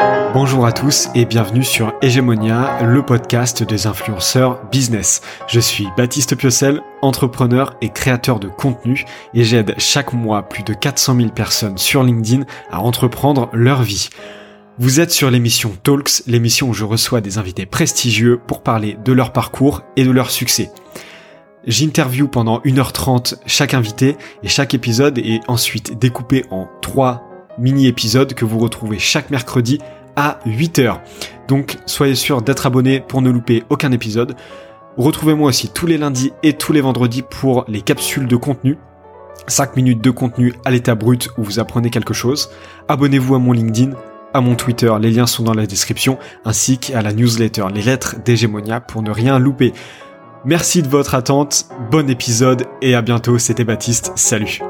Bonjour à tous et bienvenue sur Hegemonia, le podcast des influenceurs business. Je suis Baptiste Piocel, entrepreneur et créateur de contenu et j'aide chaque mois plus de 400 000 personnes sur LinkedIn à entreprendre leur vie. Vous êtes sur l'émission Talks, l'émission où je reçois des invités prestigieux pour parler de leur parcours et de leur succès. J'interview pendant 1h30 chaque invité et chaque épisode est ensuite découpé en trois mini-épisodes que vous retrouvez chaque mercredi à 8h. Donc soyez sûr d'être abonné pour ne louper aucun épisode. Retrouvez-moi aussi tous les lundis et tous les vendredis pour les capsules de contenu. 5 minutes de contenu à l'état brut où vous apprenez quelque chose. Abonnez-vous à mon LinkedIn, à mon Twitter, les liens sont dans la description, ainsi qu'à la newsletter Les Lettres d'Hégémonia pour ne rien louper. Merci de votre attente, bon épisode et à bientôt, c'était Baptiste, salut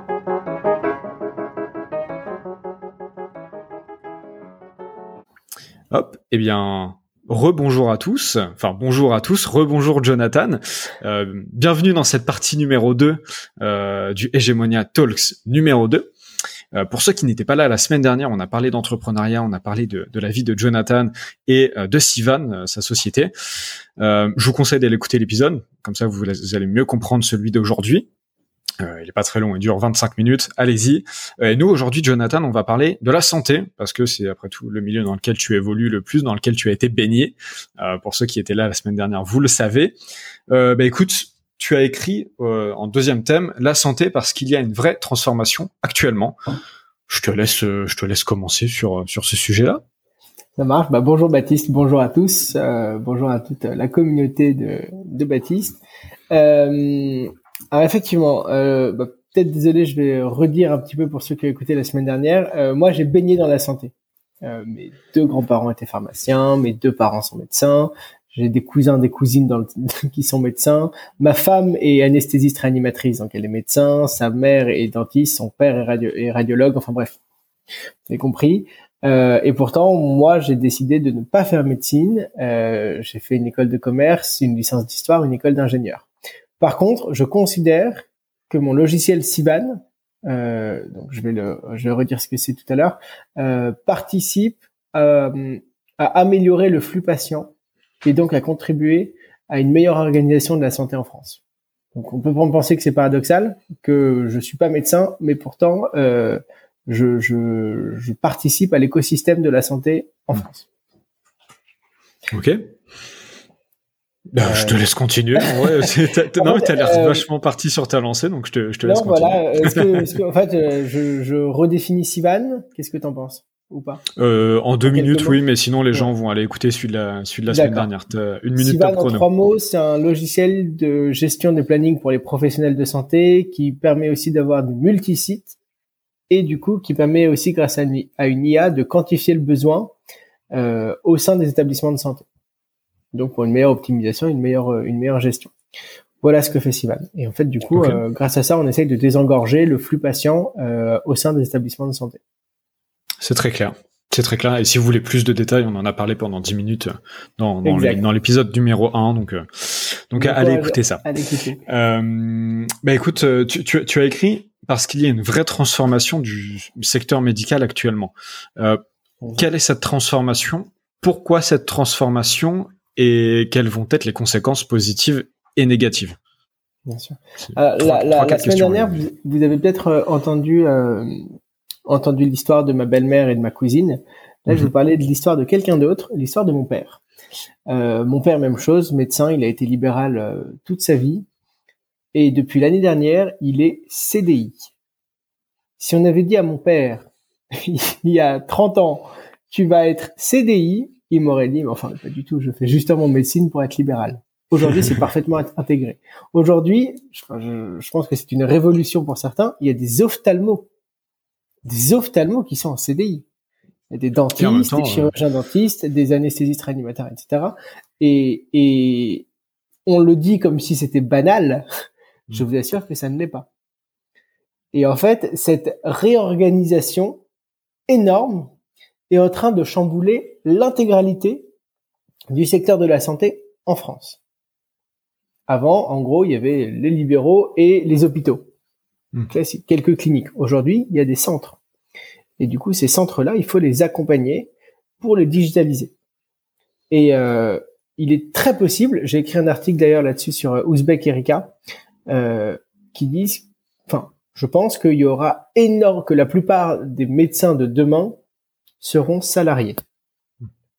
Hop, eh bien, rebonjour à tous, enfin bonjour à tous, rebonjour Jonathan, euh, bienvenue dans cette partie numéro 2 euh, du Hegemonia Talks numéro 2. Euh, pour ceux qui n'étaient pas là la semaine dernière, on a parlé d'entrepreneuriat, on a parlé de, la vie de Jonathan et de Sivan, sa société. je vous conseille d'aller écouter l'épisode, comme ça vous allez mieux comprendre celui d'aujourd'hui. Euh, il est pas très long, il dure 25 minutes. Allez-y. Et nous aujourd'hui, Jonathan, on va parler de la santé parce que c'est après tout le milieu dans lequel tu évolues le plus, dans lequel tu as été baigné. Euh, pour ceux qui étaient là la semaine dernière, vous le savez. Euh, bah écoute, tu as écrit euh, en deuxième thème la santé parce qu'il y a une vraie transformation actuellement. Je te laisse, je te laisse commencer sur sur ce sujet-là. Ça marche. Bah, bonjour Baptiste, bonjour à tous, bonjour à toute la communauté de, Baptiste. Alors effectivement, euh, bah, peut-être désolé, je vais redire un petit peu pour ceux qui ont écouté la semaine dernière. Euh, moi, j'ai baigné dans la santé. Euh, mes deux grands-parents étaient pharmaciens, mes deux parents sont médecins. J'ai des cousins, des cousines dans le, qui sont médecins. Ma femme est anesthésiste réanimatrice, donc elle est médecin. Sa mère est dentiste, son père est, radio, est radiologue. Enfin bref, vous avez compris. Euh, et pourtant, moi, j'ai décidé de ne pas faire médecine. Euh, j'ai fait une école de commerce, une licence d'histoire, une école d'ingénieur. Par contre, je considère que mon logiciel Siban, euh, donc je vais le, je vais redire ce que c'est tout à l'heure, euh, participe euh, à améliorer le flux patient et donc à contribuer à une meilleure organisation de la santé en France. Donc on peut penser que c'est paradoxal, que je suis pas médecin, mais pourtant euh, je, je, je participe à l'écosystème de la santé en mmh. France. Ok. Bah, je te laisse continuer. Ouais, non, mais t'as l'air euh, vachement parti sur ta lancée, donc je te, je te laisse continuer. Voilà. Est-ce que, est que, en fait, euh, je, je redéfinis Sivan Qu'est-ce que t'en penses ou pas? Euh, En deux minutes, oui, mais sinon les gens vont aller écouter celui de la, celui de la semaine dernière. Une minute Sivan, en trois mots, c'est un logiciel de gestion des plannings pour les professionnels de santé qui permet aussi d'avoir du multi-sites et du coup qui permet aussi, grâce à une, à une IA, de quantifier le besoin euh, au sein des établissements de santé donc pour une meilleure optimisation, une meilleure, euh, une meilleure gestion. Voilà ce que fait Sivan. Et en fait, du coup, euh, grâce à ça, on essaye de désengorger le flux patient euh, au sein des établissements de santé. C'est très clair. C'est très clair. Et si vous voulez plus de détails, on en a parlé pendant 10 minutes dans, dans l'épisode numéro 1. Donc, donc, allez écouter ça. Allez écouter. bah écoute, tu, tu, tu, as écrit parce qu'il y a une vraie transformation du secteur médical actuellement. quelle est cette transformation? Pourquoi cette transformation? Et quelles vont être les conséquences positives et négatives Bien sûr. Euh, la, semaine dernière, vous, avez peut-être euh, entendu euh, entendu l'histoire de ma belle-mère et de ma cousine. Là, je mhm. vous parlais de l'histoire de quelqu'un d'autre, l'histoire de mon père. mon père, même chose, médecin, il a été libéral toute sa vie. Et depuis l'année dernière, il est CDI. Si on avait dit à mon père, il y a 30 ans, tu vas être CDI, il m'aurait dit, mais enfin, pas du tout, je fais justement médecine pour être libéral. Aujourd'hui, c'est parfaitement intégré. Aujourd'hui, je, pense que c'est une révolution pour certains. Il y a des ophtalmos, des ophtalmos qui sont en CDI. Il y a des dentistes, des chirurgiens dentistes, des anesthésistes réanimateurs, etc. Et, et on le dit comme si c'était banal. Je vous assure que ça ne l'est pas. Et en fait, cette réorganisation énorme est en train de chambouler l'intégralité du secteur de la santé en France. Avant, en gros, il y avait les libéraux et les hôpitaux. Hmm. Classique, quelques cliniques. Aujourd'hui, il y a des centres. Et du coup, ces centres-là, il faut les accompagner pour le digitaliser. Et euh, il est très possible, j'ai écrit un article d'ailleurs là-dessus sur euh, Ouzbek Erika, euh, qui disent, enfin, je pense qu'il y aura énorme, que la plupart des médecins de demain seront salariés.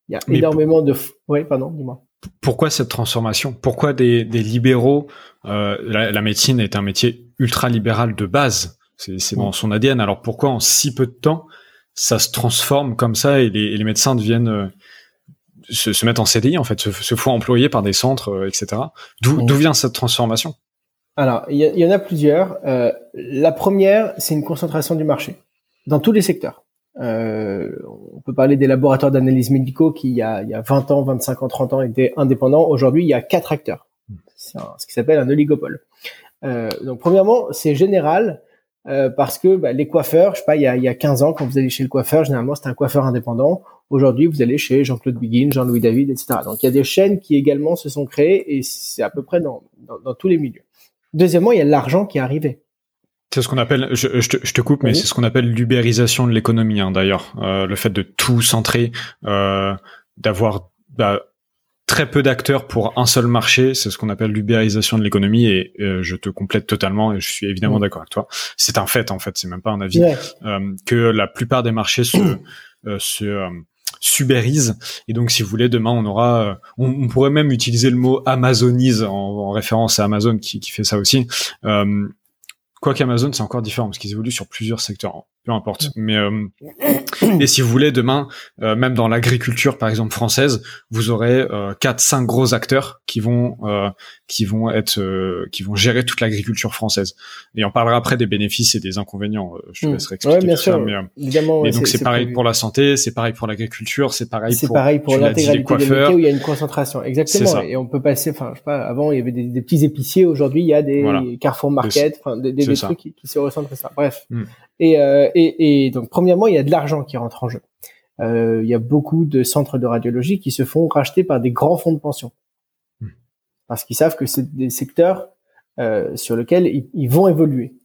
Il y a énormément de, oui, pardon, dis-moi. Pourquoi cette transformation? Pourquoi des, des libéraux euh, la, la, médecine est un métier ultra libéral de base? C'est dans son ADN. Alors pourquoi en si peu de temps ça se transforme comme ça et les, les médecins deviennent euh, se, se, mettent en CDI en fait, se, se font employer par des centres, euh, etc. D'où vient cette transformation? Alors il y, y, en a plusieurs. Euh, la première, c'est une concentration du marché dans tous les secteurs. Euh, on peut parler des laboratoires d'analyse médicaux qui, il y, a, il y a 20 ans, 25 ans, 30 ans, étaient indépendants. Aujourd'hui, il y a quatre acteurs. C'est ce qui s'appelle un oligopole. Euh, donc, premièrement, c'est général euh, parce que bah, les coiffeurs, je sais pas, il y, a, il y a 15 ans, quand vous allez chez le coiffeur, généralement, c'était un coiffeur indépendant. Aujourd'hui, vous allez chez Jean-Claude Biguin, Jean-Louis David, etc. Donc, il y a des chaînes qui également se sont créées et c'est à peu près dans, dans, dans tous les milieux. Deuxièmement, il y a l'argent qui est arrivé. C'est ce qu'on appelle, je, je, te, je, te, coupe, mais c'est ce qu'on appelle l'ubérisation de l'économie, hein, d'ailleurs. Euh, le fait de tout centrer, euh, d'avoir bah, très peu d'acteurs pour un seul marché, c'est ce qu'on appelle l'ubérisation de l'économie, et euh, je te complète totalement, et je suis évidemment d'accord avec toi. C'est un fait, en fait, c'est même pas un avis, que la plupart des marchés se, se subérise. Et donc, si vous voulez, demain, on aura, on, on pourrait même utiliser le mot amazonise en, en référence à Amazon qui, qui fait ça aussi. Euh, Quoi qu'Amazon, c'est encore différent parce qu'ils évoluent sur plusieurs secteurs, peu importe. Mais euh, et si vous voulez, demain, euh, même dans l'agriculture, par exemple française, vous aurez euh, quatre, cinq gros acteurs qui vont euh, qui vont être euh, qui vont gérer toute l'agriculture française. Et on parlera après des bénéfices et des inconvénients. Je te mmh. laisserai expliquer ouais, bien tout sûr. ça. Mais, Évidemment, mais donc c'est pareil pour la santé, c'est pareil pour l'agriculture, c'est pareil c'est pour pareil pour l'intégralité des métiers où il y a une concentration. C'est Exactement. Et on peut passer, enfin, je sais pas, avant il y avait des, des petits épiciers, aujourd'hui il y a des Voilà. Carrefour Market, enfin des, des, C'est trucs qui, qui se ressentent ça. Bref. Mm. Et, euh, et, et donc premièrement, il y a de l'argent qui rentre en jeu. Euh, il y a beaucoup de centres de radiologie qui se font racheter par des grands fonds de pension Mm. parce qu'ils savent que c'est des secteurs euh, sur lesquels ils, ils vont évoluer.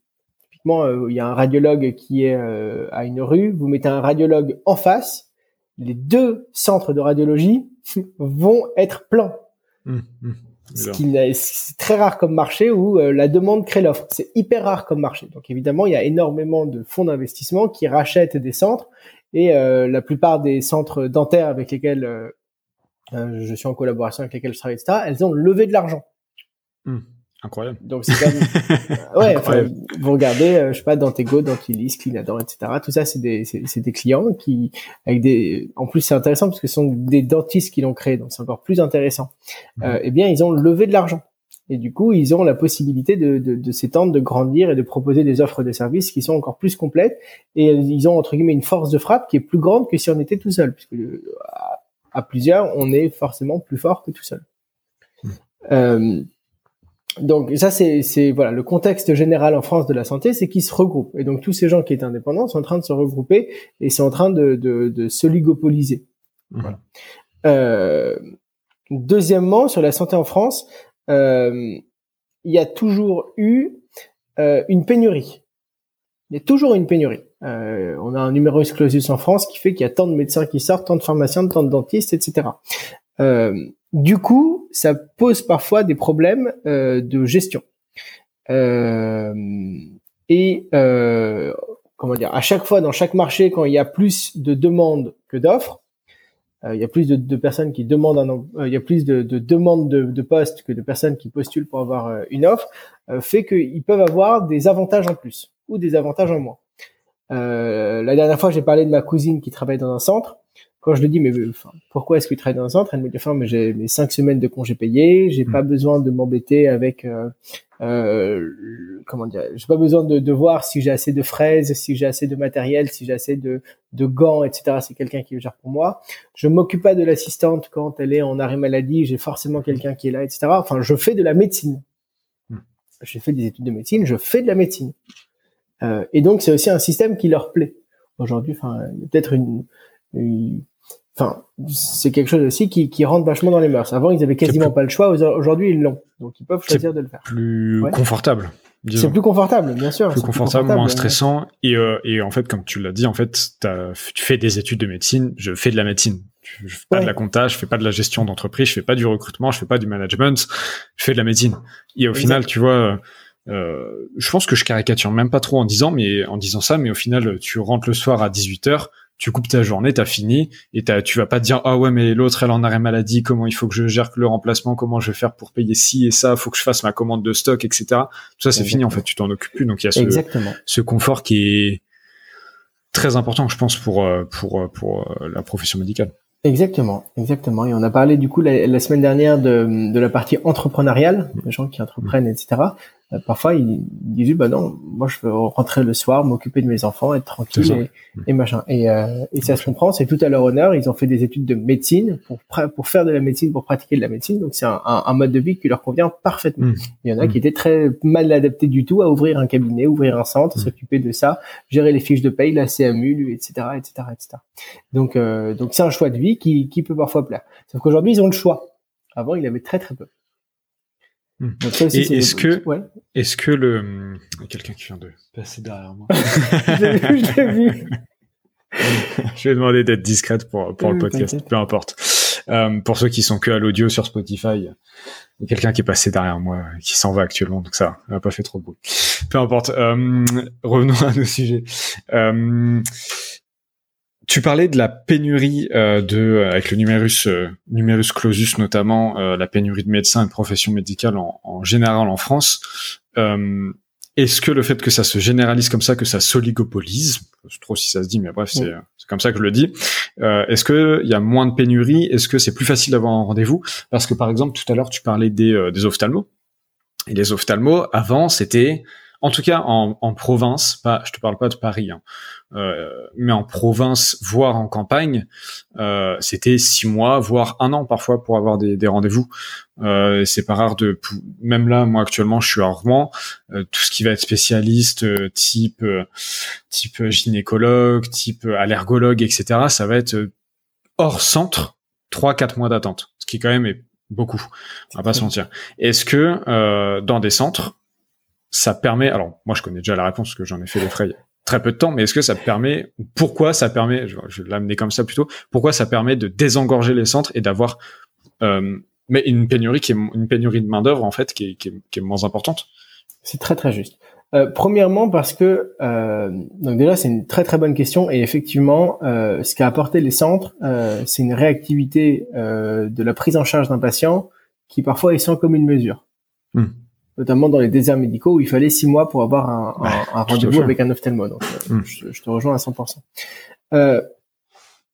Typiquement, euh, il y a un radiologue qui est à une rue, vous mettez un radiologue en face, les deux centres de radiologie vont être pleins. Hum, hum. Ce qui n'est- c'est très rare comme marché où euh, la demande crée l'offre. C'est hyper rare comme marché. Donc évidemment, il y a énormément de fonds d'investissement qui rachètent des centres et euh, la plupart des centres dentaires avec lesquels euh, euh, je suis en collaboration avec lesquels je travaille, etc., elles ont levé de l'argent. Incroyable. Donc c'est quand même ouais. Enfin, vous regardez, euh, je sais pas, Dantego, Dantilis, Clinador, etc. Tout ça, c'est des c'est des clients qui avec des. En plus, c'est intéressant parce que ce sont des dentistes qui l'ont créé, donc c'est encore plus intéressant. Euh, eh bien, ils ont levé de l'argent. Et du coup, ils ont la possibilité de, de, de s'étendre, de grandir et de proposer des offres de services qui sont encore plus complètes. Et ils ont entre guillemets une force de frappe qui est plus grande que si on était tout seul, puisque à, à plusieurs, on est forcément plus fort que tout seul. Euh, donc ça c'est c'est voilà le contexte général en France de la santé, c'est qu'ils se regroupent et donc tous ces gens qui étaient indépendants sont en train de se regrouper et sont en train de de, de s'oligopoliser. Voilà. Euh, deuxièmement, sur la santé en France, euh, il y a toujours eu euh, une pénurie. Il y a toujours une pénurie. Euh, on a un numerus clausus en France qui fait qu'il y a tant de médecins qui sortent, tant de pharmaciens, tant de dentistes, etc. Euh, du coup, ça pose parfois des problèmes euh, de gestion. Euh, et euh, comment dire, à chaque fois dans chaque marché, quand il y a plus de demandes que d'offres, euh, il y a plus de, de, personnes qui demandent un, euh, il y a plus de, de demandes de, de, postes que de personnes qui postulent pour avoir euh, une offre, fait qu'ils peuvent avoir des avantages en plus ou des avantages en moins. la dernière fois, j'ai parlé de ma cousine qui travaille dans un centre quand je lui dis mais enfin, pourquoi est-ce que tu travailles dans un centre, elle me dit enfin mais j'ai mes cinq semaines de congés payés, j'ai mmh. pas besoin de m'embêter avec euh, euh, comment dire, j'ai pas besoin de, de voir si j'ai assez de fraises, si j'ai assez de matériel, si j'ai assez de, de gants, etc. C'est quelqu'un qui gère pour moi. Je m'occupe pas de l'assistante quand elle est en arrêt maladie, j'ai forcément quelqu'un qui est là, etc. Enfin, je fais de la médecine. Mmh. J'ai fait des études de médecine, je fais de la médecine. Euh, et donc c'est aussi un système qui leur plaît aujourd'hui. Enfin, peut-être une, une Enfin, c'est quelque chose aussi qui, qui rentre vachement dans les mœurs. Avant, ils avaient quasiment plus... pas le choix. Aujourd'hui, ils l'ont. Donc, ils peuvent choisir de le faire. Plus ouais. confortable. C'est plus confortable, bien sûr. Plus confortable, moins stressant. Et, euh, et en fait, comme tu l'as dit, en fait, tu fais des études de médecine. Je fais de la médecine. Je fais pas de la compta, je fais pas de la gestion d'entreprise, je fais pas du recrutement, je fais pas du management. Je fais de la médecine. Et au final, tu vois, euh, je pense que je caricature même pas trop en disant, mais en disant ça, mais au final, tu rentres le soir à 18 h tu coupes ta journée, t'as fini, et t'as, tu vas pas te dire ah ouais mais l'autre elle en arrêt maladie, comment il faut que je gère le remplacement, comment je vais faire pour payer ci et ça, faut que je fasse ma commande de stock, etc. Tout ça c'est fini en fait, tu t'en occupes plus, donc il y a ce, ce confort qui est très important, je pense pour euh, pour euh, pour euh, la profession médicale. Exactement, exactement. Et on a parlé du coup la, semaine dernière de, de la partie entrepreneuriale, des gens qui entreprennent, etc. Euh, parfois ils disent bah non moi je veux rentrer le soir m'occuper de mes enfants être tranquille et, et, machin. Et, euh, et ça se comprend. C'est tout à leur honneur. Ils ont fait des études de médecine pour pour faire de la médecine pour pratiquer de la médecine. Donc c'est un, un, mode de vie qui leur convient parfaitement. Mmh. il y en a qui mmh. étaient très mal adaptés du tout à ouvrir un cabinet ouvrir un centre mmh. s'occuper de ça gérer les fiches de paye la CMU etc etc etc donc euh, donc c'est un choix de vie qui qui peut parfois plaire. Sauf qu'aujourd'hui ils ont le choix. Avant il avait très très peu. Est-ce que, est-ce que le, quelqu'un qui vient de passer derrière moi. je vu. je vais demander d'être discrète pour, pour le podcast, peu importe. Euh, pour ceux qui sont que à l'audio sur Spotify, il y a quelqu'un qui est passé derrière moi, qui s'en va actuellement, donc ça, n'a pas fait trop de bruit. Peu importe. Euh, revenons à nos sujets. Euh, tu parlais de la pénurie euh, de euh, avec le numerus euh, numerus clausus notamment la pénurie de médecins et de professions médicales en, en général en France. Est-ce que le fait que ça se généralise comme ça, que ça s'oligopolise, je sais trop si ça se dit, mais bref, c'est comme ça que je le dis. Est-ce que il y a moins de pénurie? Est-ce que c'est plus facile d'avoir un rendez-vous? Parce que par exemple, tout à l'heure, tu parlais des, des ophtalmos. Et les ophtalmos, avant, c'était en tout cas en, en, province, pas, je te parle pas de Paris, hein, euh, mais en province, voire en campagne, euh, c'était six mois, voire un an parfois pour avoir des, des rendez-vous. Euh, c'est pas rare de, même là, moi actuellement, je suis à Rouen, euh, tout ce qui va être spécialiste, euh, type type gynécologue, type allergologue, etc. Ça va être hors centre, trois quatre mois d'attente, ce qui quand même est beaucoup. On va pas se mentir. Est-ce que dans des centres ça permet, alors moi je connais déjà la réponse parce que j'en ai fait les frais très peu de temps, mais est-ce que ça permet, pourquoi ça permet, je vais l'amener comme ça plutôt, pourquoi ça permet de désengorger les centres et d'avoir euh, mais une pénurie qui est une pénurie de main d'œuvre en fait qui est, qui, est, qui est, moins importante? C'est très très juste. Euh, premièrement parce que euh, donc déjà c'est une très très bonne question et effectivement euh, ce qu'a apporté les centres euh, c'est une réactivité euh, de la prise en charge d'un patient qui parfois est sans commune mesure. Hmm notamment dans les déserts médicaux où il fallait six mois pour avoir un, un, rendez-vous avec un ophtalmo. Donc, hmm. je, te rejoins à 100%. Euh,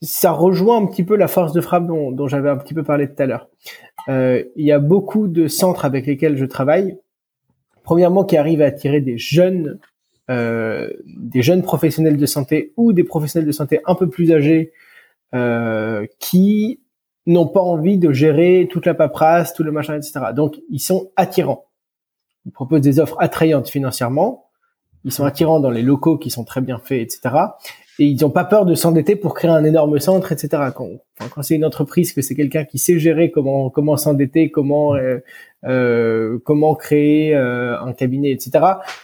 ça rejoint un petit peu la force de frappe dont, dont j'avais un petit peu parlé tout à l'heure. Euh, il y a beaucoup de centres avec lesquels je travaille. Premièrement, qui arrivent à attirer des jeunes, euh, des jeunes professionnels de santé ou des professionnels de santé un peu plus âgés euh, qui n'ont pas envie de gérer toute la paperasse, tout le machin, etc. Donc, ils sont attirants ils proposent des offres attrayantes financièrement, ils sont attirants dans les locaux qui sont très bien faits, etc. Et ils n'ont pas peur de s'endetter pour créer un énorme centre, etc. Quand, quand c'est une entreprise, que c'est quelqu'un qui sait gérer comment comment s'endetter, comment euh, euh, comment créer euh, un cabinet, etc.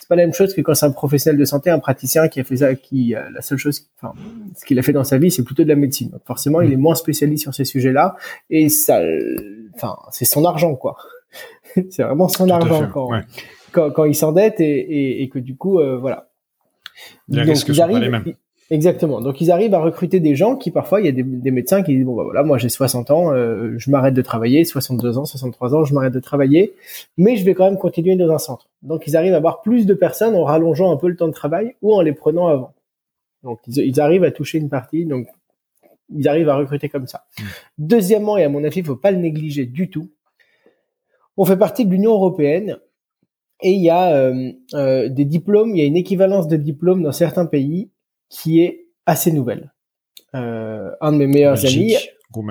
C'est pas la même chose que quand c'est un professionnel de santé, un praticien qui a fait ça, qui la seule chose, enfin, ce qu'il a fait dans sa vie, c'est plutôt de la médecine. Donc forcément, il est moins spécialiste sur ces sujets-là, et ça, enfin, c'est son argent, quoi. c'est vraiment son argent quand, quand, quand, il s'endette et, et, et, que du coup, euh, voilà. Les Donc, risques ils arrivent, pas les mêmes. Exactement. Donc ils arrivent à recruter des gens qui parfois il y a des, des médecins qui disent bon bah voilà moi j'ai 60 ans euh, je m'arrête de travailler 62 ans 63 ans je m'arrête de travailler mais je vais quand même continuer dans un centre. Donc ils arrivent à avoir plus de personnes en rallongeant un peu le temps de travail ou en les prenant avant. Donc ils, ils arrivent à toucher une partie donc ils arrivent à recruter comme ça. Mmh. Deuxièmement et à mon avis il faut pas le négliger du tout on fait partie de l'Union européenne et il y a euh, euh, des diplômes, il y a une équivalence de diplômes dans certains pays qui est assez nouvelle. Euh, un de mes meilleurs amis,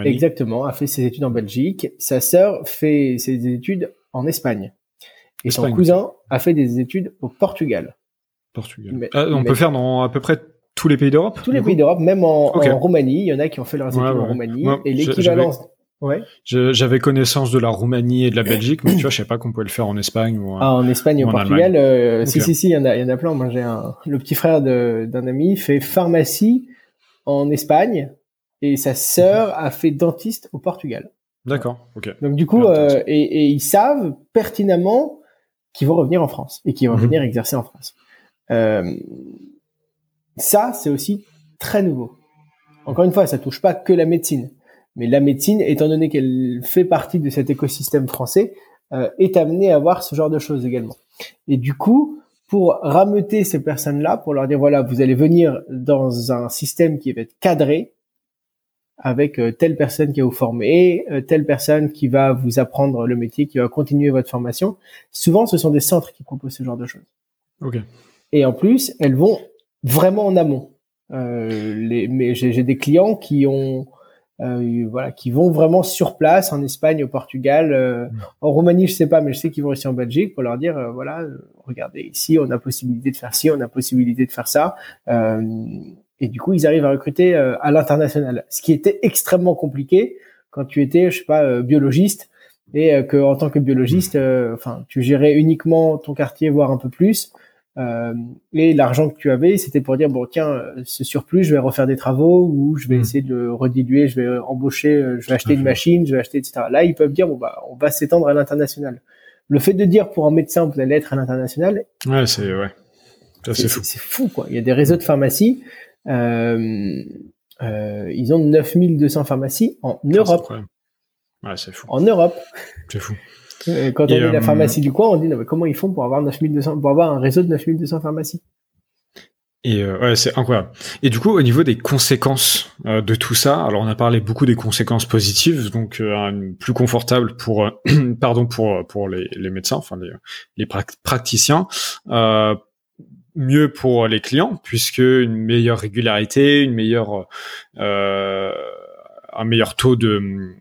exactement, a fait ses études en Belgique. Sa sœur fait ses études en Espagne. Et son cousin a fait des études au Portugal. Portugal. Ah, on peut faire dans à peu près tous les pays d'Europe Tous les pays d'Europe, même en, Roumanie. Il y en a qui ont fait leurs études en Roumanie. et l'équivalence Ouais. J'avais connaissance de la Roumanie et de la Belgique, mais tu vois, je sais pas qu'on pouvait le faire en Espagne ou. Ah, en Espagne et au Portugal, euh, si si si, il y en a, y en a plein. Moi, j'ai un, le petit frère d'un ami fait pharmacie en Espagne et sa sœur a fait dentiste au Portugal. D'accord. Ok. Donc du coup, euh, et, et, ils savent pertinemment qu'ils vont revenir en France et qu'ils vont mhm. venir exercer en France. Euh, ça, c'est aussi très nouveau. Encore une fois, ça touche pas que la médecine. Mais la médecine, étant donné qu'elle fait partie de cet écosystème français, euh, est amenée à voir ce genre de choses également. Et du coup, pour rameuter ces personnes-là, pour leur dire voilà, vous allez venir dans un système qui va être cadré, avec euh, telle personne qui va vous former, euh, telle personne qui va vous apprendre le métier, qui va continuer votre formation. Souvent, ce sont des centres qui proposent ce genre de choses. Ok. Et en plus, elles vont vraiment en amont. Euh, les, mais j'ai des clients qui ont euh, voilà, qui vont vraiment sur place en Espagne, au Portugal, euh, en Roumanie, je sais pas, mais je sais qu'ils vont aussi en Belgique pour leur dire, euh, voilà, regardez ici, on a possibilité de faire ci, on a possibilité de faire ça, et du coup, ils arrivent à recruter à l'international, ce qui était extrêmement compliqué quand tu étais, je sais pas, biologiste et que en tant que biologiste, enfin, tu gérais uniquement ton quartier, voire un peu plus. Euh, et l'argent que tu avais, c'était pour dire bon tiens, ce surplus, je vais refaire des travaux ou je vais hmm. essayer de le rediluer, je vais embaucher, euh, je vais acheter une machine, je vais acheter etc. Là, ils peuvent dire bon bah on va s'étendre à l'international. Le fait de dire pour un médecin vous allez être à l'international, ouais c'est ouais, c'est fou. C'est fou quoi. Il y a des réseaux de pharmacies. Euh, euh, ils ont 9200 pharmacies en ah, Europe. Ouais, c'est fou. En Europe. C'est fou. Quand on est la euh, pharmacie du coin, on dit comment ils font pour avoir 9200, pour avoir un réseau de 9200 pharmacies et euh, ouais, c'est incroyable. Et du coup, au niveau des conséquences euh, de tout ça, alors on a parlé beaucoup des conséquences positives, donc plus confortable pour, pardon, pour pour les, les médecins, enfin les, les praticiens, mieux pour les clients puisque une meilleure régularité, une meilleure, un meilleur taux de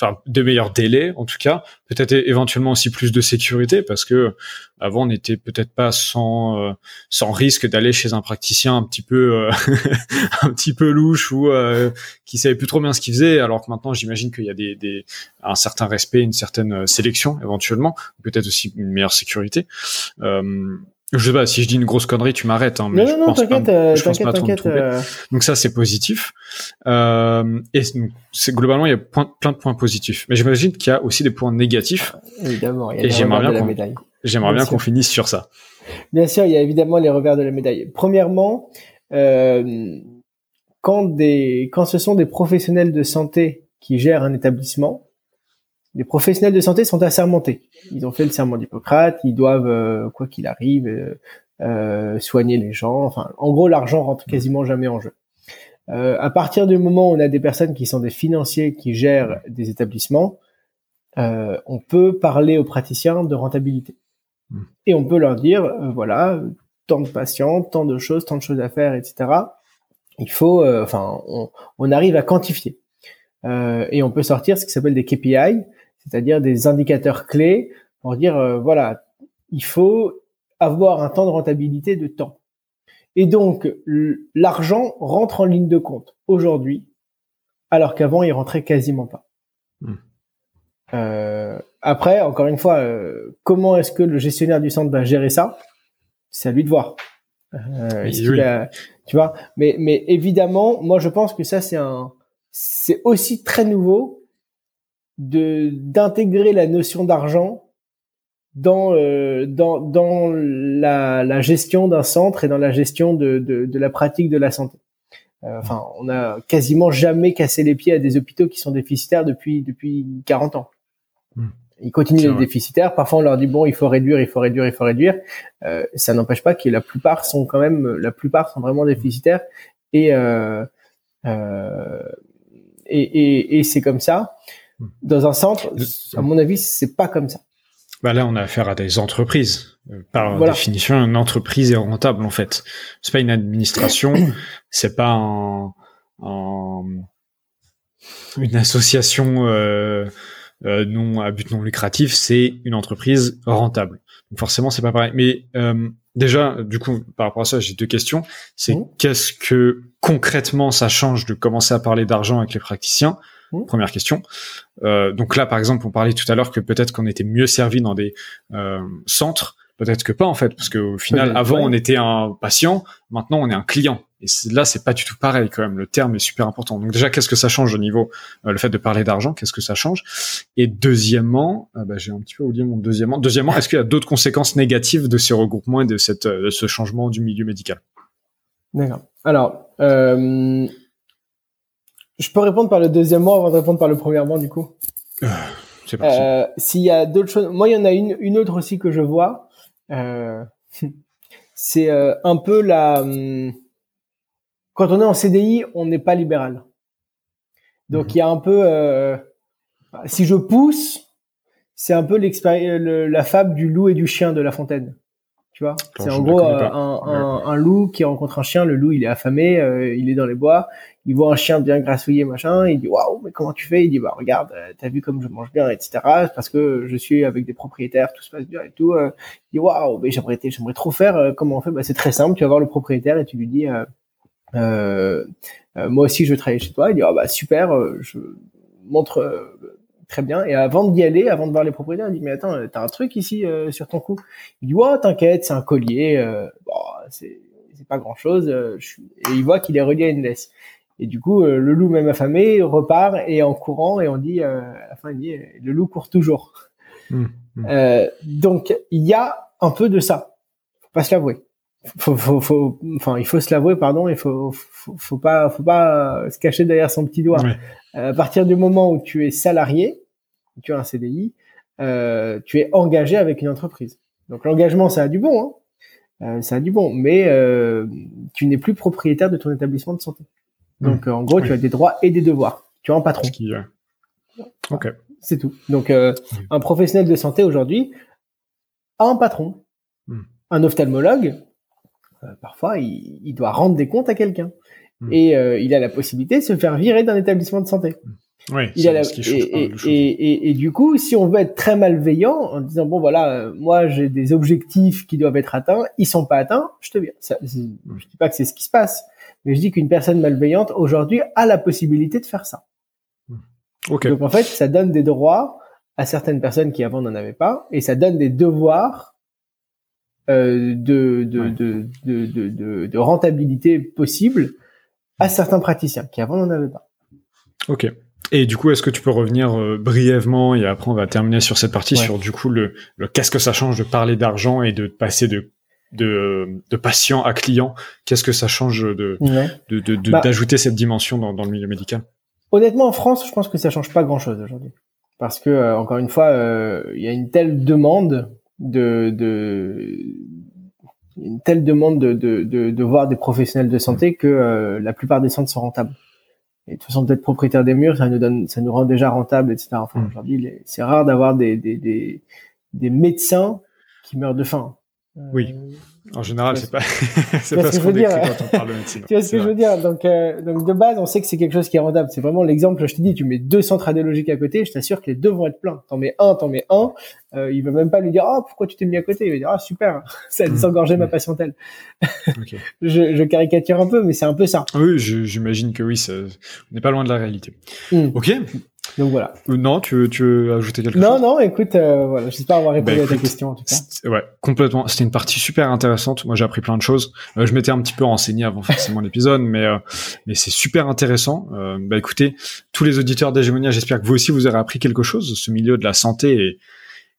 enfin de meilleurs délais en tout cas, peut-être éventuellement aussi plus de sécurité parce que avant on n'était peut-être pas sans euh, sans risque d'aller chez un praticien un petit peu euh, un petit peu louche ou euh, qui savait plus trop bien ce qu'il faisait alors que maintenant j'imagine qu'il y a des, des un certain respect, une certaine sélection éventuellement, peut-être aussi une meilleure sécurité. Je sais pas, si je dis une grosse connerie, tu m'arrêtes. Hein, mais non, non, t'inquiète, euh, t'inquiète, t'inquiète. Euh. Donc ça, c'est positif. Euh, et c'est globalement, il y a plein de points positifs. Mais j'imagine qu'il y a aussi des points négatifs. Évidemment, il y a et j'aimerais bien qu'on, j'aimerais bien, qu'on finisse sur ça. Bien sûr, il y a évidemment les revers de la médaille. Premièrement, euh, quand des, quand ce sont des professionnels de santé qui gèrent un établissement, les professionnels de santé sont assermentés. Ils ont fait le serment d'Hippocrate, ils doivent, euh, quoi qu'il arrive, euh, euh, soigner les gens. Enfin, en gros, l'argent rentre quasiment jamais en jeu. à partir du moment où on a des personnes qui sont des financiers qui gèrent des établissements, on peut parler aux praticiens de rentabilité. Hmm. Et on peut leur dire, voilà, tant de patients, tant de choses, tant de choses à faire, etc. Il faut, enfin, on, on, arrive à quantifier. et on peut sortir ce qui s'appelle des KPI, c'est-à-dire des indicateurs clés pour dire euh, voilà, il faut avoir un temps de rentabilité de temps. Et donc l'argent rentre en ligne de compte aujourd'hui, alors qu'avant il rentrait quasiment pas. Hmm. Euh, après, encore une fois, euh, comment est-ce que le gestionnaire du centre va gérer ça? C'est à lui de voir. tu vois, mais mais évidemment, moi je pense que ça c'est un, c'est aussi très nouveau de d'intégrer la notion d'argent dans euh, dans dans la, la gestion d'un centre et dans la gestion de, de, de la pratique de la santé. Euh, enfin, on a quasiment jamais cassé les pieds à des hôpitaux qui sont déficitaires depuis depuis 40 ans. Hmm. Ils continuent d'être déficitaires. Parfois, on leur dit bon, il faut réduire, il faut réduire, il faut réduire. Euh, ça n'empêche pas que la plupart sont quand même, la plupart sont vraiment déficitaires et euh, euh, et, et, et c'est comme ça. Dans un centre, à mon avis, c'est pas comme ça. Bah là, on a affaire à des entreprises. Euh, par définition, une entreprise est rentable en fait. C'est pas une administration, c'est pas un, une association euh, euh, non à but non lucratif, c'est une entreprise rentable. Donc forcément, c'est pas pareil. Mais euh, déjà, du coup, par rapport à ça, j'ai deux questions. C'est mmh. qu'est-ce que concrètement ça change de commencer à parler d'argent avec les praticiens mmh. Première question. Euh, donc là, par exemple, on parlait tout à l'heure que peut-être qu'on était mieux servi dans des euh, centres. Peut-être que pas en fait, parce qu'au final, avant on était un patient, maintenant on est un client. Et là, c'est pas du tout pareil quand même. Le terme est super important. Donc déjà, qu'est-ce que ça change au niveau euh, le fait de parler d'argent? Qu'est-ce que ça change? Et deuxièmement, euh, bah, j'ai un petit peu oublié mon deuxièmement. Deuxièmement, est-ce qu'il y a d'autres conséquences négatives de ces regroupements et de cette de ce changement du milieu médical? D'accord. Alors, je peux répondre par le deuxièmement avant de répondre par le premièrement du coup. c'est parti. S'il y a d'autres choses, moi, il y en a une une autre aussi que je vois. c'est un peu la hum, quand on est en CDI, on n'est pas libéral. Donc mhm. il y a un peu, euh, si je pousse, c'est un peu la fable du loup et du chien de La Fontaine. Tu vois, c'est en gros euh, un, loup qui rencontre un chien. Le loup, il est affamé, euh, il est dans les bois, il voit un chien bien grassouillé, machin. Il dit waouh, mais comment tu fais? Il dit bah regarde, t'as vu comme je mange bien, etc. Parce que je suis avec des propriétaires, tout se passe bien et tout. il dit waouh, mais j'aimerais, j'aimerais trop faire. comment on fait? Bah c'est très simple. Tu vas voir le propriétaire et tu lui dis euh, euh, moi aussi je veux travailler chez toi. Il dit ah bah super, euh, je montre très bien. Et avant d'y aller, avant de voir les propriétaires, il dit mais attends, t'as un truc ici sur ton cou? Il dit ouais, t'inquiète, c'est un collier. c'est c'est pas grand chose. Et il voit qu'il est relié à une laisse. Et du coup, le loup même affamé repart et en courant et on dit à la fin il dit le loup court toujours. Mmh, mmh. donc il y a un peu de ça. Faut pas se l'avouer faut, faut, faut, enfin, il faut se l'avouer, pardon, il faut, faut, faut, pas, faut pas se cacher derrière son petit doigt. Euh, à partir du moment où tu es salarié, tu as un CDI, euh, tu es engagé avec une entreprise. Donc l'engagement, ça a du bon, hein. Euh, ça a du bon, mais euh, tu n'es plus propriétaire de ton établissement de santé. Donc en gros, tu as des droits et des devoirs. Tu as un patron. Qui, ok. C'est tout. Donc un professionnel de santé aujourd'hui a un patron. Hmm. Un ophtalmologue euh, parfois, il, doit rendre des comptes à quelqu'un. Hmm. Et euh, il a la possibilité de se faire virer d'un établissement de santé. Hmm. Oui, il a ce qui et, et, et, du coup, si on veut être très malveillant en disant bon voilà, euh, moi j'ai des objectifs qui doivent être atteints, ils sont pas atteints, je te viens. Ça, je dis pas que c'est ce qui se passe, mais je dis qu'une personne malveillante aujourd'hui a la possibilité de faire ça. Hmm. Okay. Donc en fait, ça donne des droits à certaines personnes qui avant n'en avaient pas, et ça donne des devoirs euh, de, de, de, de, de, rentabilité possible à certains praticiens qui avant n'en avaient pas. Ok. Et du coup, est-ce que tu peux revenir euh, brièvement et après on va terminer sur cette partie sur du coup le, le qu'est-ce que ça change de parler d'argent et de passer de de, de patient à client Qu'est-ce que ça change de de, bah d'ajouter cette dimension dans, dans le milieu médical? Honnêtement, en France, je pense que ça change pas grand-chose aujourd'hui parce que euh, encore une fois, il y a une telle demande de, de une telle demande de, de, de, voir des professionnels de santé que euh, la plupart des centres sont rentables. Et de toute façon, d'être propriétaire des murs, ça nous donne, ça nous rend déjà rentable, etc. Enfin, mm. aujourd'hui, c'est rare d'avoir des, des, des, des médecins qui meurent de faim. Oui. Euh, en général, c'est pas, c'est pas ce qu'on décrit quand on parle de médecine. tu vois ce que je veux dire donc, euh, donc, de base, on sait que c'est quelque chose qui est rentable. C'est vraiment l'exemple. Je te dis, tu mets deux centres radiologiques à côté, je t'assure que les deux vont être pleins. T'en mets un, t'en mets un. Euh, il va même pas lui dire, ah, pourquoi tu t'es mis à côté? Il va dire, ah, super, ça a mmh. désengorgé ma mmh. patientèle. Okay. je, je, caricature un peu, mais c'est un peu ça. Oui, j'imagine que oui, ça, on n'est pas loin de la réalité. Mmh. Ok. Donc voilà. Euh, non, tu veux, tu veux ajouter quelque non, chose Non, non, écoute, euh, voilà, j'espère avoir répondu bah, à ta question en tout cas. Ouais, complètement. C'était une partie super intéressante. Moi, j'ai appris plein de choses. Euh, je m'étais un petit peu renseigné avant forcément l'épisode, mais euh, mais c'est super intéressant. Euh, bah écoutez, tous les auditeurs d'Hégémonia, j'espère que vous aussi vous aurez appris quelque chose, ce milieu de la santé et,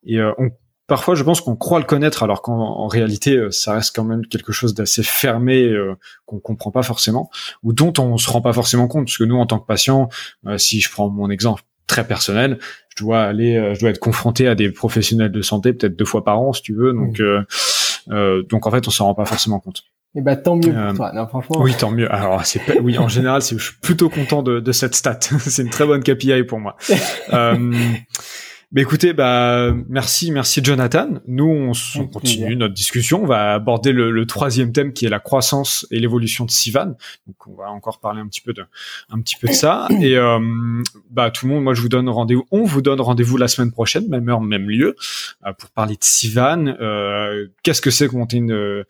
et on parfois je pense qu'on croit le connaître alors qu'en réalité ça reste quand même quelque chose d'assez fermé euh, qu'on comprend pas forcément ou dont on se rend pas forcément compte parce que nous en tant que patients si je prends mon exemple très personnel je dois aller je dois être confronté à des professionnels de santé peut-être deux fois par an si tu veux donc mmh. euh, donc en fait on s'en rend pas forcément compte et eh ben tant mieux pour toi. Non, franchement. Oui, tant mieux. Alors c'est oui, en général, je suis plutôt content de, de cette stat. c'est une très bonne KPI pour moi. euh, Bah écoutez, bah merci, merci Jonathan. Nous, on, continue notre discussion. On va aborder le, troisième thème qui est la croissance et l'évolution de Sivan. Donc on va encore parler un petit peu de, un petit peu de ça. Et euh, bah tout le monde, moi je vous donne rendez-vous. On vous donne rendez-vous la semaine prochaine, même heure, même lieu, euh, pour parler de Sivan. Euh, Qu'est-ce que c'est que monter une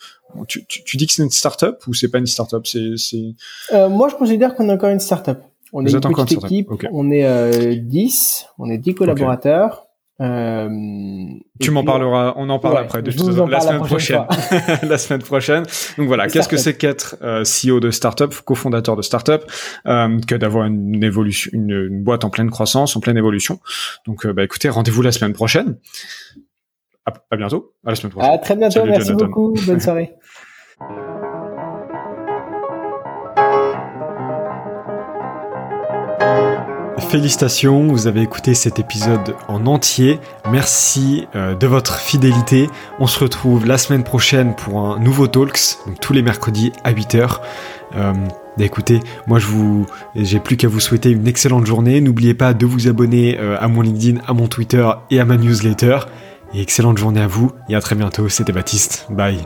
tu, tu, dis que c'est une start-up ou c'est pas une start-up? C'est, c'est... Euh, moi, je considère qu'on est encore une start-up. On est une petite équipe, on est euh, 10, on est 10 collaborateurs. Euh, tu m'en parleras, on en parle après, de la, semaine prochaine. la semaine prochaine. Donc voilà, qu'est-ce que c'est qu'être euh, CEO de startup, cofondateur de startup, euh, que d'avoir une évolution, une, boîte en pleine croissance, en pleine évolution. Donc euh, bah écoutez, rendez-vous la semaine prochaine. À, à, bientôt, à la semaine prochaine. À très bientôt, merci beaucoup, bonne soirée. Félicitations, vous avez écouté cet épisode en entier. Merci euh, de votre fidélité. On se retrouve la semaine prochaine pour un nouveau Talks, donc tous les mercredis à 8h. Euh, bah, écoutez, moi je vous, j'ai plus qu'à vous souhaiter une excellente journée. N'oubliez pas de vous abonner euh, à mon LinkedIn, à mon Twitter et à ma newsletter. Et excellente journée à vous et à très bientôt. C'était Baptiste. Bye.